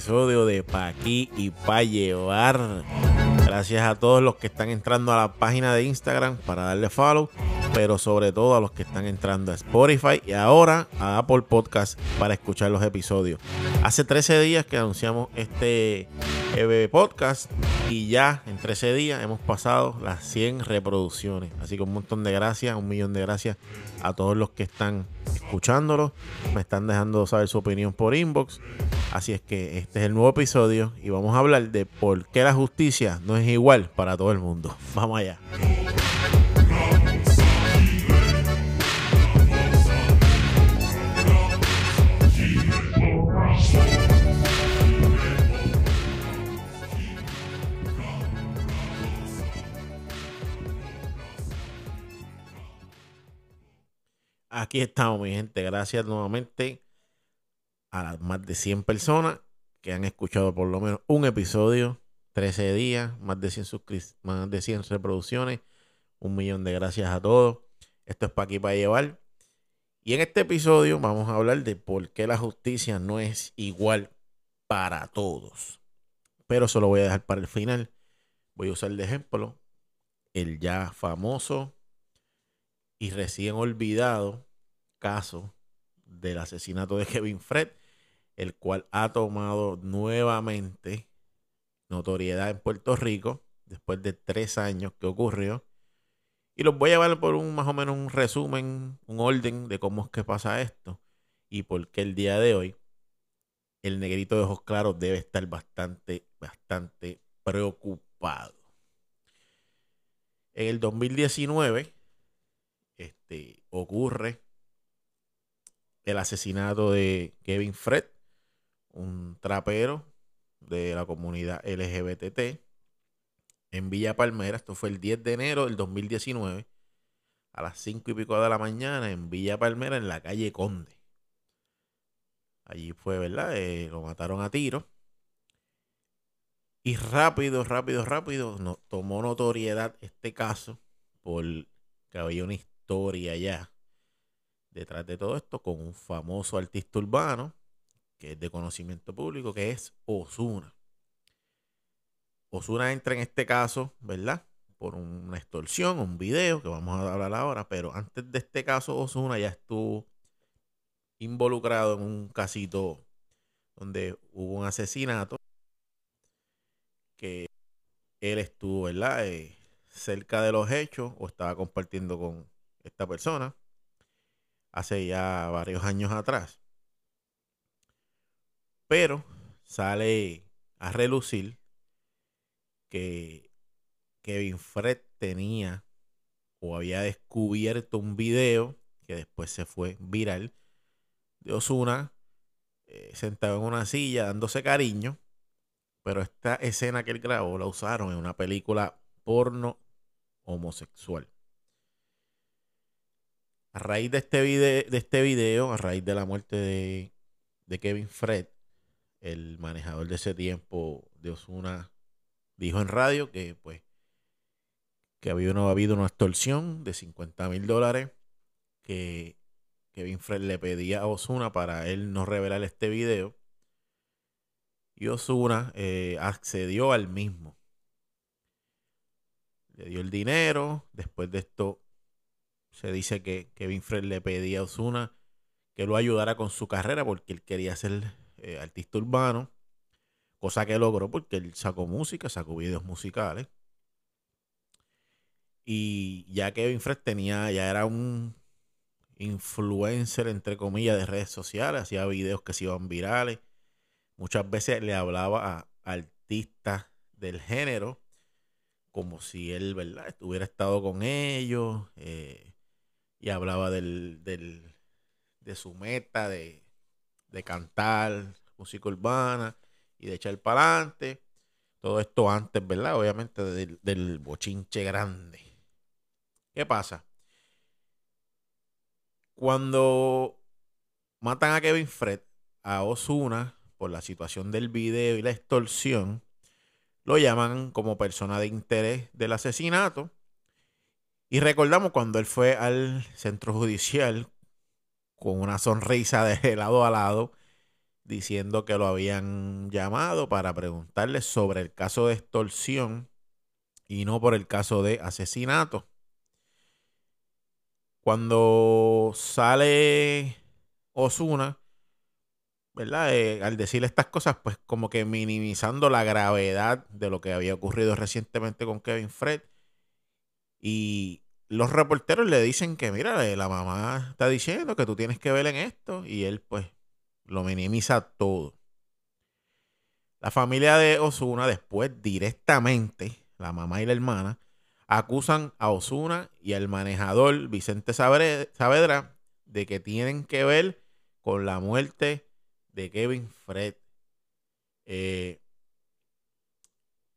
episodio de Pa' aquí y Pa' llevar. Gracias a todos los que están entrando a la página de Instagram para darle follow, pero sobre todo a los que están entrando a Spotify y ahora a Apple Podcast para escuchar los episodios. Hace 13 días que anunciamos este eh, podcast y ya en 13 días hemos pasado las 100 reproducciones. Así que un montón de gracias, un millón de gracias a todos los que están escuchándolo, me están dejando saber su opinión por inbox. Así es que este es el nuevo episodio y vamos a hablar de por qué la justicia no es igual para todo el mundo. Vamos allá. Aquí estamos, mi gente. Gracias nuevamente a más de 100 personas que han escuchado por lo menos un episodio, 13 días, más de 100, más de 100 reproducciones. Un millón de gracias a todos. Esto es para aquí para llevar. Y en este episodio vamos a hablar de por qué la justicia no es igual para todos. Pero eso lo voy a dejar para el final. Voy a usar de ejemplo el ya famoso y recién olvidado caso del asesinato de Kevin Fred, el cual ha tomado nuevamente notoriedad en Puerto Rico después de tres años que ocurrió. Y los voy a llevar por un más o menos un resumen, un orden de cómo es que pasa esto y por qué el día de hoy el negrito de ojos claros debe estar bastante, bastante preocupado. En el 2019 este, ocurre el asesinato de Kevin Fred, un trapero de la comunidad LGBT en Villa Palmera. Esto fue el 10 de enero del 2019 a las 5 y pico de la mañana en Villa Palmera, en la calle Conde. Allí fue, ¿verdad? Eh, lo mataron a tiro. Y rápido, rápido, rápido no, tomó notoriedad este caso por que había una historia ya detrás de todo esto con un famoso artista urbano que es de conocimiento público, que es Osuna. Osuna entra en este caso, ¿verdad? Por una extorsión, un video que vamos a hablar ahora, pero antes de este caso, Osuna ya estuvo involucrado en un casito donde hubo un asesinato que él estuvo, ¿verdad? Eh, cerca de los hechos o estaba compartiendo con esta persona hace ya varios años atrás. Pero sale a relucir que Kevin Fred tenía o había descubierto un video que después se fue viral de Osuna eh, sentado en una silla dándose cariño. Pero esta escena que él grabó la usaron en una película porno homosexual. A raíz de este, video, de este video, a raíz de la muerte de, de Kevin Fred, el manejador de ese tiempo de Osuna dijo en radio que pues que había, no, habido una extorsión de 50 mil dólares que Kevin Fred le pedía a Osuna para él no revelar este video. Y Osuna eh, accedió al mismo. Le dio el dinero. Después de esto, se dice que Kevin Fred le pedía a Osuna que lo ayudara con su carrera porque él quería ser eh, artista urbano. Cosa que logró porque él sacó música, sacó videos musicales. Y ya Kevin Fred tenía, ya era un influencer, entre comillas, de redes sociales, hacía videos que se iban virales. Muchas veces le hablaba a artistas del género como si él, ¿verdad?, estuviera estado con ellos. Eh, y hablaba del, del, de su meta de, de cantar música urbana y de echar para adelante. Todo esto antes, ¿verdad? Obviamente del, del bochinche grande. ¿Qué pasa? Cuando matan a Kevin Fred, a Osuna, por la situación del video y la extorsión, lo llaman como persona de interés del asesinato y recordamos cuando él fue al centro judicial con una sonrisa de lado a lado, diciendo que lo habían llamado para preguntarle sobre el caso de extorsión y no por el caso de asesinato. Cuando sale Osuna, ¿verdad? Eh, al decirle estas cosas, pues como que minimizando la gravedad de lo que había ocurrido recientemente con Kevin Fred. Y los reporteros le dicen que, mira, eh, la mamá está diciendo que tú tienes que ver en esto. Y él, pues, lo minimiza todo. La familia de Osuna después directamente, la mamá y la hermana, acusan a Osuna y al manejador Vicente Saavedra de que tienen que ver con la muerte de Kevin Fred. Eh,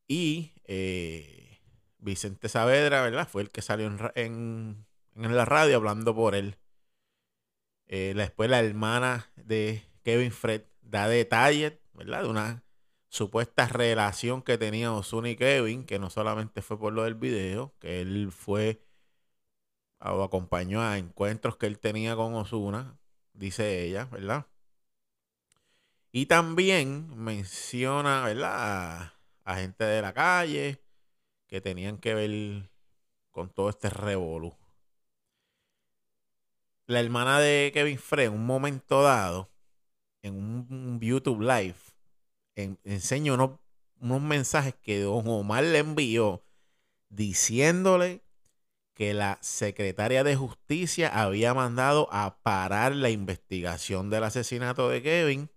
y eh, Vicente Saavedra, ¿verdad? Fue el que salió en, la radio hablando por él. Eh, después la hermana de Kevin Fred da detalles, ¿verdad? De una supuesta relación que tenía Osuna y Kevin, que no solamente fue por lo del video, que él fue o acompañó a encuentros que él tenía con Osuna, dice ella, ¿verdad? Y también menciona, ¿verdad? A, gente de la calle que tenían que ver con todo este revolú. La hermana de Kevin Frey, en un momento dado, en un, YouTube Live, enseñó unos, unos mensajes que Don Omar le envió diciéndole que la secretaria de justicia había mandado a parar la investigación del asesinato de Kevin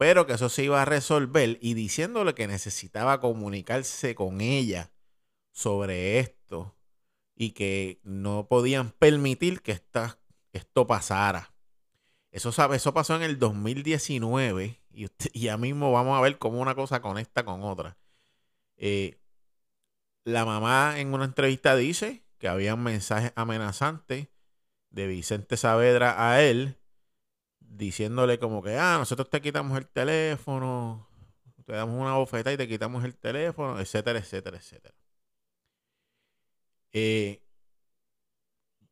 pero que eso se iba a resolver y diciéndole que necesitaba comunicarse con ella sobre esto y que no podían permitir que esto pasara. Eso, eso pasó en el 2019 y, ya mismo vamos a ver cómo una cosa conecta con otra. Eh, la mamá en una entrevista dice que había mensajes amenazantes de Vicente Saavedra a él diciéndole como que, ah, nosotros te quitamos el teléfono, te damos una bofeta y te quitamos el teléfono, etcétera, etcétera, etcétera. Eh,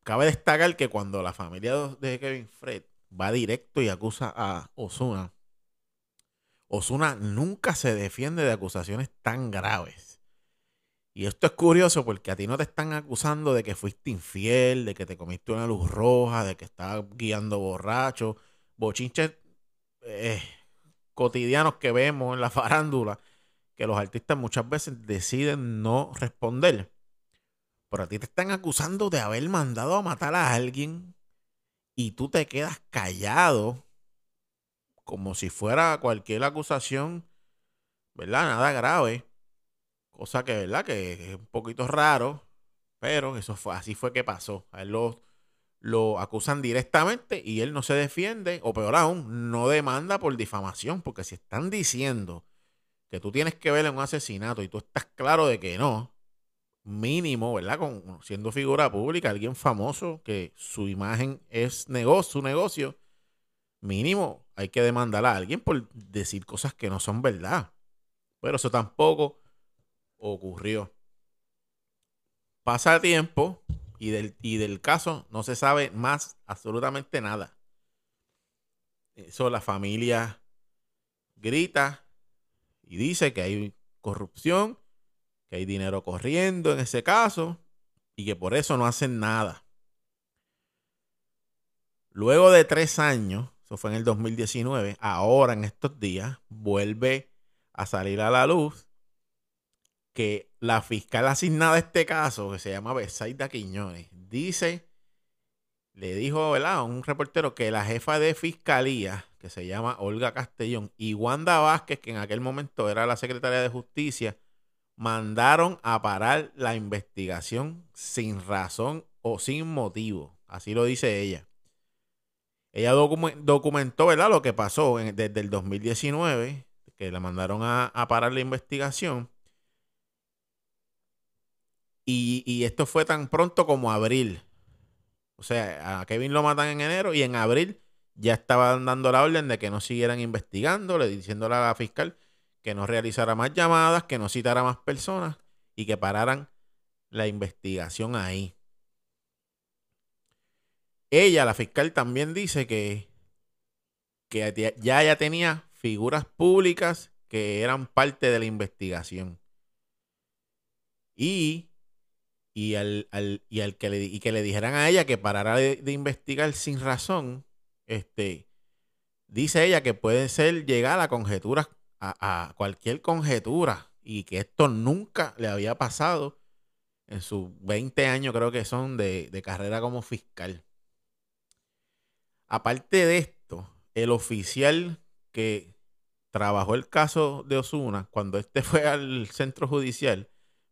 cabe destacar que cuando la familia de Kevin Fred va directo y acusa a Osuna, Osuna nunca se defiende de acusaciones tan graves. Y esto es curioso porque a ti no te están acusando de que fuiste infiel, de que te comiste una luz roja, de que estabas guiando borracho, bochinches eh, cotidianos que vemos en la farándula, que los artistas muchas veces deciden no responder. Pero a ti te están acusando de haber mandado a matar a alguien y tú te quedas callado como si fuera cualquier acusación, ¿verdad? Nada grave. Cosa que, ¿verdad? Que es un poquito raro, pero eso fue, así fue que pasó. A lo, lo acusan directamente y él no se defiende, o peor aún, no demanda por difamación, porque si están diciendo que tú tienes que ver en un asesinato y tú estás claro de que no, mínimo, ¿verdad? Con, siendo figura pública, alguien famoso, que su imagen es negocio, su negocio, mínimo hay que demandar a alguien por decir cosas que no son verdad. Pero eso tampoco ocurrió. Pasa tiempo, y del, y del caso no se sabe más absolutamente nada. Eso la familia grita y dice que hay corrupción, que hay dinero corriendo en ese caso y que por eso no hacen nada. Luego de tres años, eso fue en el 2019, ahora en estos días vuelve a salir a la luz que la fiscal asignada a este caso, que se llama Besaida Quiñones, dice, le dijo a un reportero que la jefa de fiscalía, que se llama Olga Castellón, y Wanda Vázquez, que en aquel momento era la secretaria de justicia, mandaron a parar la investigación sin razón o sin motivo. Así lo dice ella. Ella documentó ¿verdad? lo que pasó desde el 2019, que la mandaron a parar la investigación y, esto fue tan pronto como abril. O sea, a Kevin lo matan en enero y en abril ya estaban dando la orden de que no siguieran investigándole, diciéndole a la fiscal que no realizara más llamadas, que no citara más personas y que pararan la investigación ahí. Ella, la fiscal, también dice que que ya, ya tenía figuras públicas que eran parte de la investigación. Y, y, al, y al que le, y que le dijeran a ella que parara de, investigar sin razón, este, dice ella que puede ser llegar a conjeturas, a, a cualquier conjetura, y que esto nunca le había pasado en sus 20 años, creo que son, de, de carrera como fiscal. Aparte de esto, el oficial que trabajó el caso de Osuna, cuando este fue al centro judicial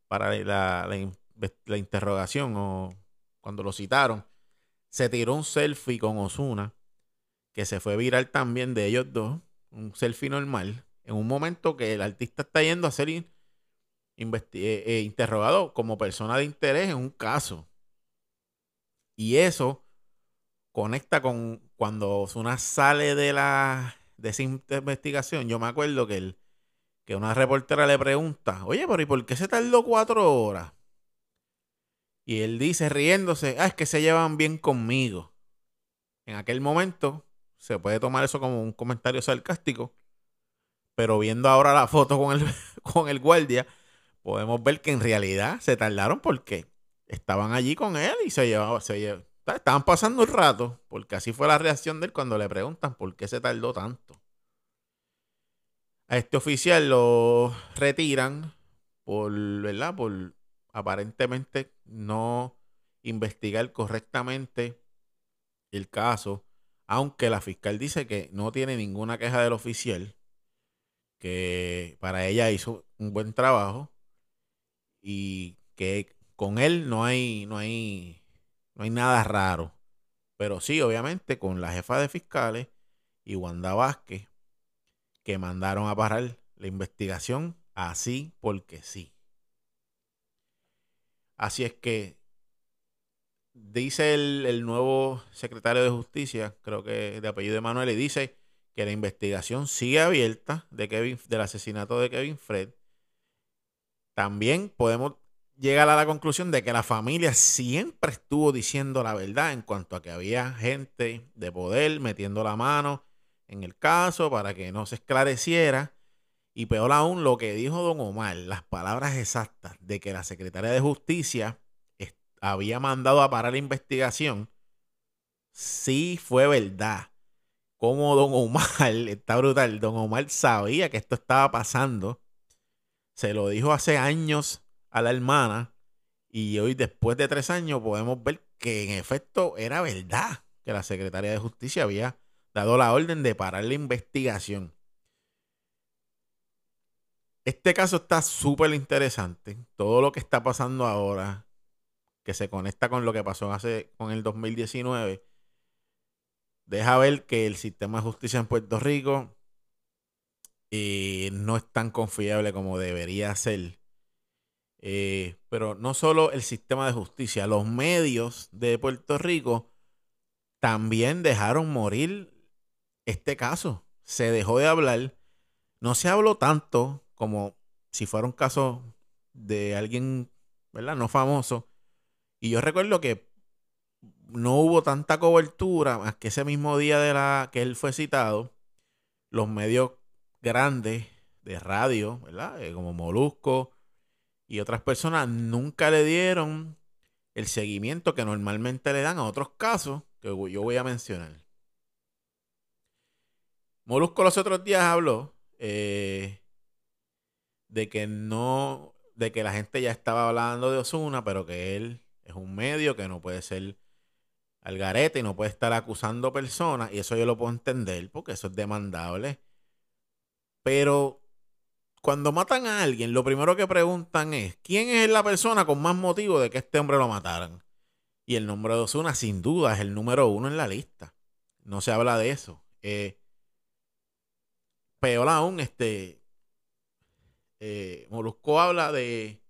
para la, la, interrogación o cuando lo citaron, se tiró un selfie con Osuna, que se fue viral también de ellos dos, un selfie normal, en un momento que el artista está yendo a ser eh, eh, interrogado como persona de interés en un caso. Y eso conecta con cuando Osuna sale de la de esa investigación, yo me acuerdo que, el, que una reportera le pregunta, oye, pero ¿y por qué se tardó cuatro horas? Y él dice, riéndose, ah, es que se llevan bien conmigo. En aquel momento se puede tomar eso como un comentario sarcástico, pero viendo ahora la foto con el, con el guardia, podemos ver que en realidad se tardaron porque estaban allí con él y se llevaban, se, Estaban pasando el rato, porque así fue la reacción de él cuando le preguntan por qué se tardó tanto. A este oficial lo retiran por, ¿verdad? Por aparentemente no investigar correctamente el caso, aunque la fiscal dice que no tiene ninguna queja del oficial, que para ella hizo un buen trabajo y que con él no hay, no hay no hay nada raro. Pero sí, obviamente, con la jefa de fiscales y Wanda Vázquez, que mandaron a parar la investigación así porque sí. Así es que dice el, nuevo secretario de justicia, creo que de apellido Manuel, y dice que la investigación sigue abierta de Kevin, del asesinato de Kevin Fred. También podemos llega a la conclusión de que la familia siempre estuvo diciendo la verdad en cuanto a que había gente de poder metiendo la mano en el caso para que no se esclareciera. Y peor aún, lo que dijo don Omar, las palabras exactas de que la secretaria de Justicia había mandado a parar la investigación, sí fue verdad. Como don Omar, está brutal, don Omar sabía que esto estaba pasando. Se lo dijo hace años a la hermana y hoy después de tres años podemos ver que en efecto era verdad que la Secretaría de Justicia había dado la orden de parar la investigación. Este caso está súper interesante. Todo lo que está pasando ahora, que se conecta con lo que pasó hace con el 2019, deja ver que el sistema de justicia en Puerto Rico eh, no es tan confiable como debería ser. Eh, pero no solo el sistema de justicia, los medios de Puerto Rico también dejaron morir este caso. Se dejó de hablar. No se habló tanto como si fuera un caso de alguien, ¿verdad? No famoso. Y yo recuerdo que no hubo tanta cobertura más que ese mismo día de la que él fue citado, los medios grandes de radio, ¿verdad? Eh, como Molusco, y otras personas nunca le dieron el seguimiento que normalmente le dan a otros casos que yo voy a mencionar. Molusco los otros días habló eh, de que no, de que la gente ya estaba hablando de Osuna, pero que él es un medio que no puede ser al garete y no puede estar acusando personas, y eso yo lo puedo entender porque eso es demandable. Pero cuando matan a alguien, lo primero que preguntan es, ¿quién es la persona con más motivo de que este hombre lo mataran? Y el nombre de Osuna, sin duda, es el número uno en la lista. No se habla de eso. Eh, peor aún, este, eh, Molusco habla de,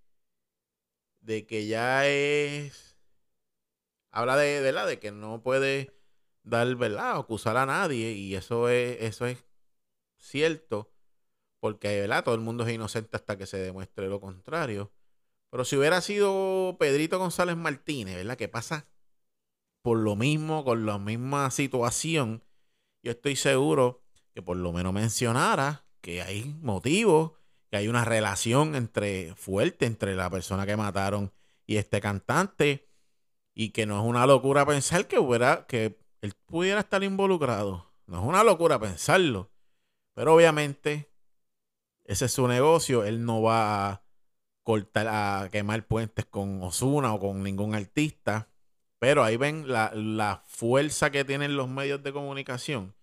de que ya es, habla de, ¿verdad? De que no puede dar, ¿verdad? Acusar a nadie y eso es, eso es cierto porque ¿verdad? todo el mundo es inocente hasta que se demuestre lo contrario. Pero si hubiera sido Pedrito González Martínez, ¿verdad? Que pasa por lo mismo, con la misma situación, yo estoy seguro que por lo menos mencionara que hay motivos, hay una relación entre fuerte entre la persona que mataron y este cantante y que no es una locura pensar que que él pudiera estar involucrado. No es una locura pensarlo. Pero obviamente ese es su negocio, él no va a cortar a quemar puentes con Osuna o con ningún artista. Pero ahí ven la, la fuerza que tienen los medios de comunicación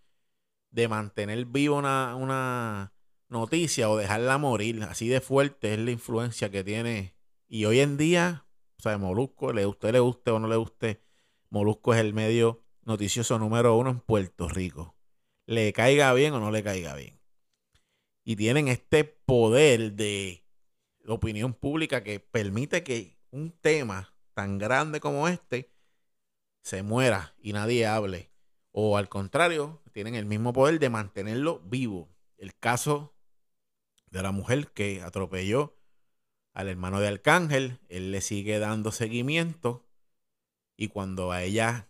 de mantener viva una, una noticia o dejarla morir. Así de fuerte es la influencia que tiene. Y hoy en día, o sea, Molusco, le usted le guste o no le guste, Molusco es el medio noticioso número uno en Puerto Rico. Le caiga bien o no le caiga bien. Y tienen este poder de opinión pública que permite que un tema tan grande como este se muera y nadie hable. O al contrario, tienen el mismo poder de mantenerlo vivo. El caso de la mujer que atropelló al hermano de Arcángel, él le sigue dando seguimiento y cuando a ella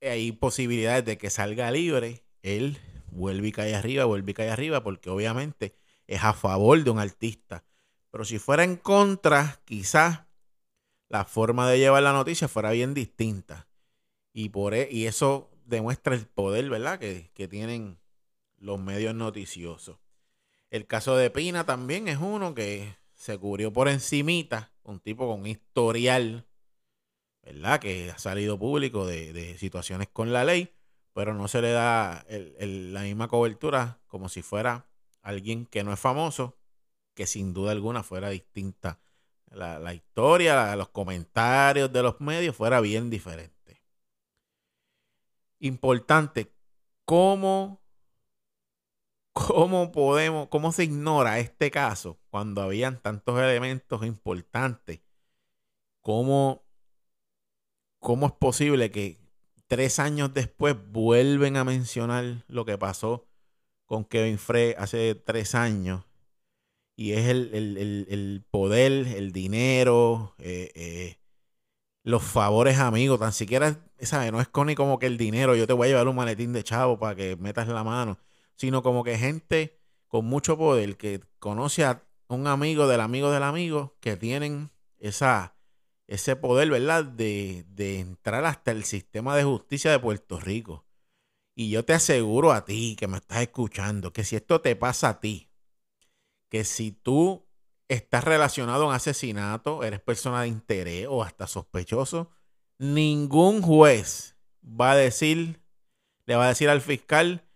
hay posibilidades de que salga libre, él vuelve y cae arriba, vuelve y cae arriba, porque obviamente es a favor de un artista. Pero si fuera en contra, quizás la forma de llevar la noticia fuera bien distinta. Y, por, e, y eso demuestra el poder, ¿verdad? Que, tienen los medios noticiosos. El caso de Pina también es uno que se cubrió por encimita, un tipo con historial, ¿verdad? Que ha salido público de, situaciones con la ley, pero no se le da la misma cobertura como si fuera alguien que no es famoso, que sin duda alguna fuera distinta. La, la historia, los comentarios de los medios fuera bien diferente importante, ¿cómo, cómo podemos, cómo se ignora este caso cuando habían tantos elementos importantes? ¿Cómo, cómo es posible que tres años después vuelven a mencionar lo que pasó con Kevin Frey hace tres años? Y es el, poder, el dinero, eh, eh, los favores amigos, tan siquiera, ¿sabes? No es con ni como que el dinero, yo te voy a llevar un maletín de chavo para que metas la mano, sino como que gente con mucho poder que conoce a un amigo del amigo del amigo que tienen esa, ese poder, ¿verdad? De, de entrar hasta el sistema de justicia de Puerto Rico. Y yo te aseguro a ti que me estás escuchando que si esto te pasa a ti, que si tú estás relacionado a un asesinato, eres persona de interés o hasta sospechoso, ningún juez va a decir, le va a decir al fiscal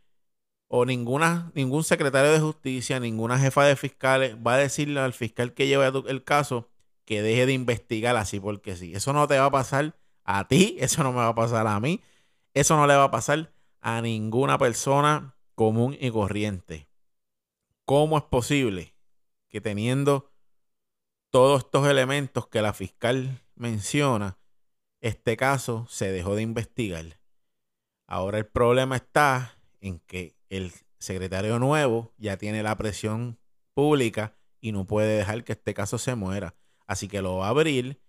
o ninguna, ningún secretario de justicia, ninguna jefa de fiscales va a decirle al fiscal que lleve el caso que deje de investigar así porque sí. Eso no te va a pasar a ti, eso no me va a pasar a mí, eso no le va a pasar a ninguna persona común y corriente. ¿Cómo es posible que teniendo todos estos elementos que la fiscal menciona, este caso se dejó de investigar. Ahora el problema está en que el secretario nuevo ya tiene la presión pública y no puede dejar que este caso se muera. Así que lo va a abrir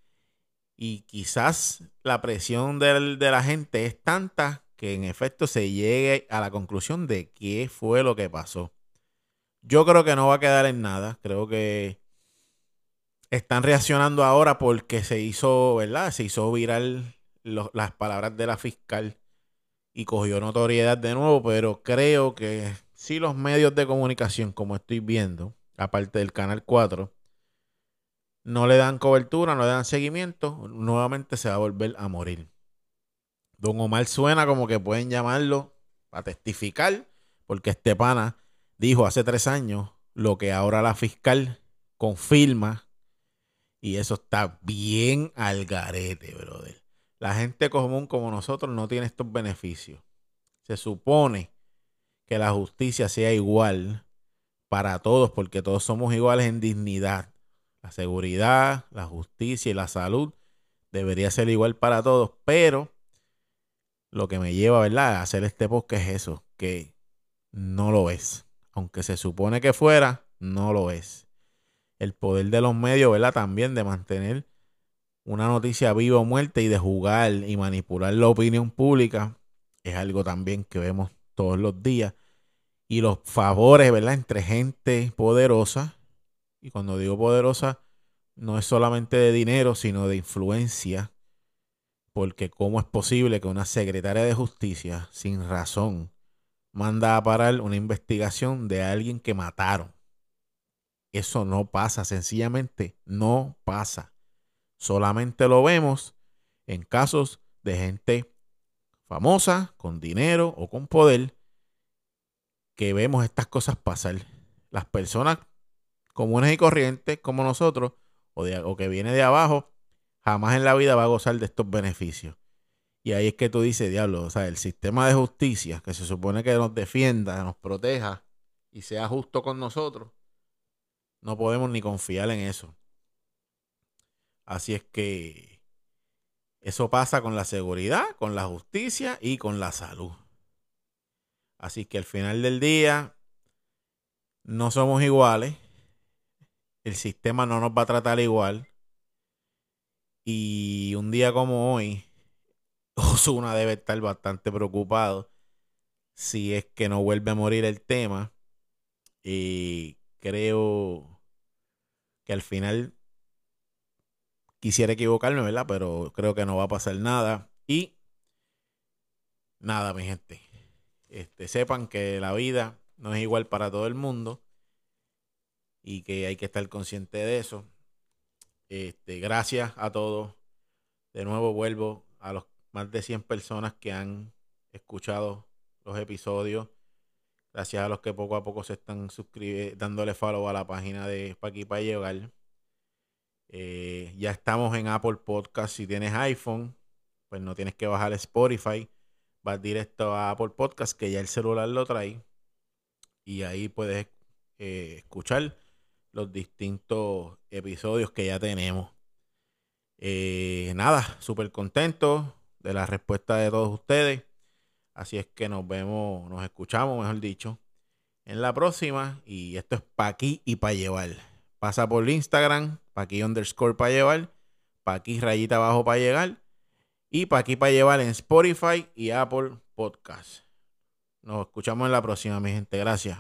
y quizás la presión de la gente es tanta que en efecto se llegue a la conclusión de qué fue lo que pasó. Yo creo que no va a quedar en nada. Creo que están reaccionando ahora porque se hizo, ¿verdad? Se hizo viral las palabras de la fiscal y cogió notoriedad de nuevo, pero creo que si los medios de comunicación, como estoy viendo, aparte del Canal 4, no le dan cobertura, no le dan seguimiento, nuevamente se va a volver a morir. Don Omar suena como que pueden llamarlo a testificar, porque este pana dijo hace tres años lo que ahora la fiscal confirma y eso está bien al garete, brother. La gente común como nosotros no tiene estos beneficios. Se supone que la justicia sea igual para todos porque todos somos iguales en dignidad. La seguridad, la justicia y la salud debería ser igual para todos, pero lo que me lleva, ¿verdad?, a hacer este podcast es eso, que no lo es aunque se supone que fuera, no lo es. El poder de los medios, ¿verdad? También de mantener una noticia viva o muerta y de jugar y manipular la opinión pública es algo también que vemos todos los días. Y los favores, ¿verdad? Entre gente poderosa. Y cuando digo poderosa, no es solamente de dinero, sino de influencia. Porque ¿cómo es posible que una secretaria de justicia, sin razón, manda a parar una investigación de alguien que mataron? Eso no pasa, sencillamente no pasa. Solamente lo vemos en casos de gente famosa, con dinero o con poder, que vemos estas cosas pasar. Las personas comunes y corrientes como nosotros, o, o que viene de abajo, jamás en la vida va a gozar de estos beneficios. Y ahí es que tú dices, diablo, o sea, el sistema de justicia que se supone que nos defienda, nos proteja y sea justo con nosotros, no podemos ni confiar en eso. Así es que eso pasa con la seguridad, con la justicia y con la salud. Así que al final del día no somos iguales. El sistema no nos va a tratar igual. Y un día como hoy, Osuna debe estar bastante preocupado si es que no vuelve a morir el tema. Y creo que al final quisiera equivocarme, ¿verdad? Pero creo que no va a pasar nada. Y nada, mi gente. Este, sepan que la vida no es igual para todo el mundo y que hay que estar consciente de eso. Este, gracias a todos. De nuevo vuelvo a los más de 100 personas que han escuchado los episodios. Gracias a los que poco a poco se están suscribiendo, dándole follow a la página de Pa' aquí para llegar. Eh, ya estamos en Apple Podcast. Si tienes iPhone, pues no tienes que bajar Spotify. Vas directo a Apple Podcast, que ya el celular lo trae. Y ahí puedes eh, escuchar los distintos episodios que ya tenemos. Eh, nada, súper contento de la respuesta de todos ustedes. Así es que nos vemos, nos escuchamos, mejor dicho, en la próxima. Y esto es pa' aquí y pa' llevar. Pasa por Instagram, pa' aquí underscore pa' llevar, pa' aquí rayita abajo pa' llegar. Y pa' aquí pa' llevar en Spotify y Apple Podcast. Nos escuchamos en la próxima, mi gente. Gracias.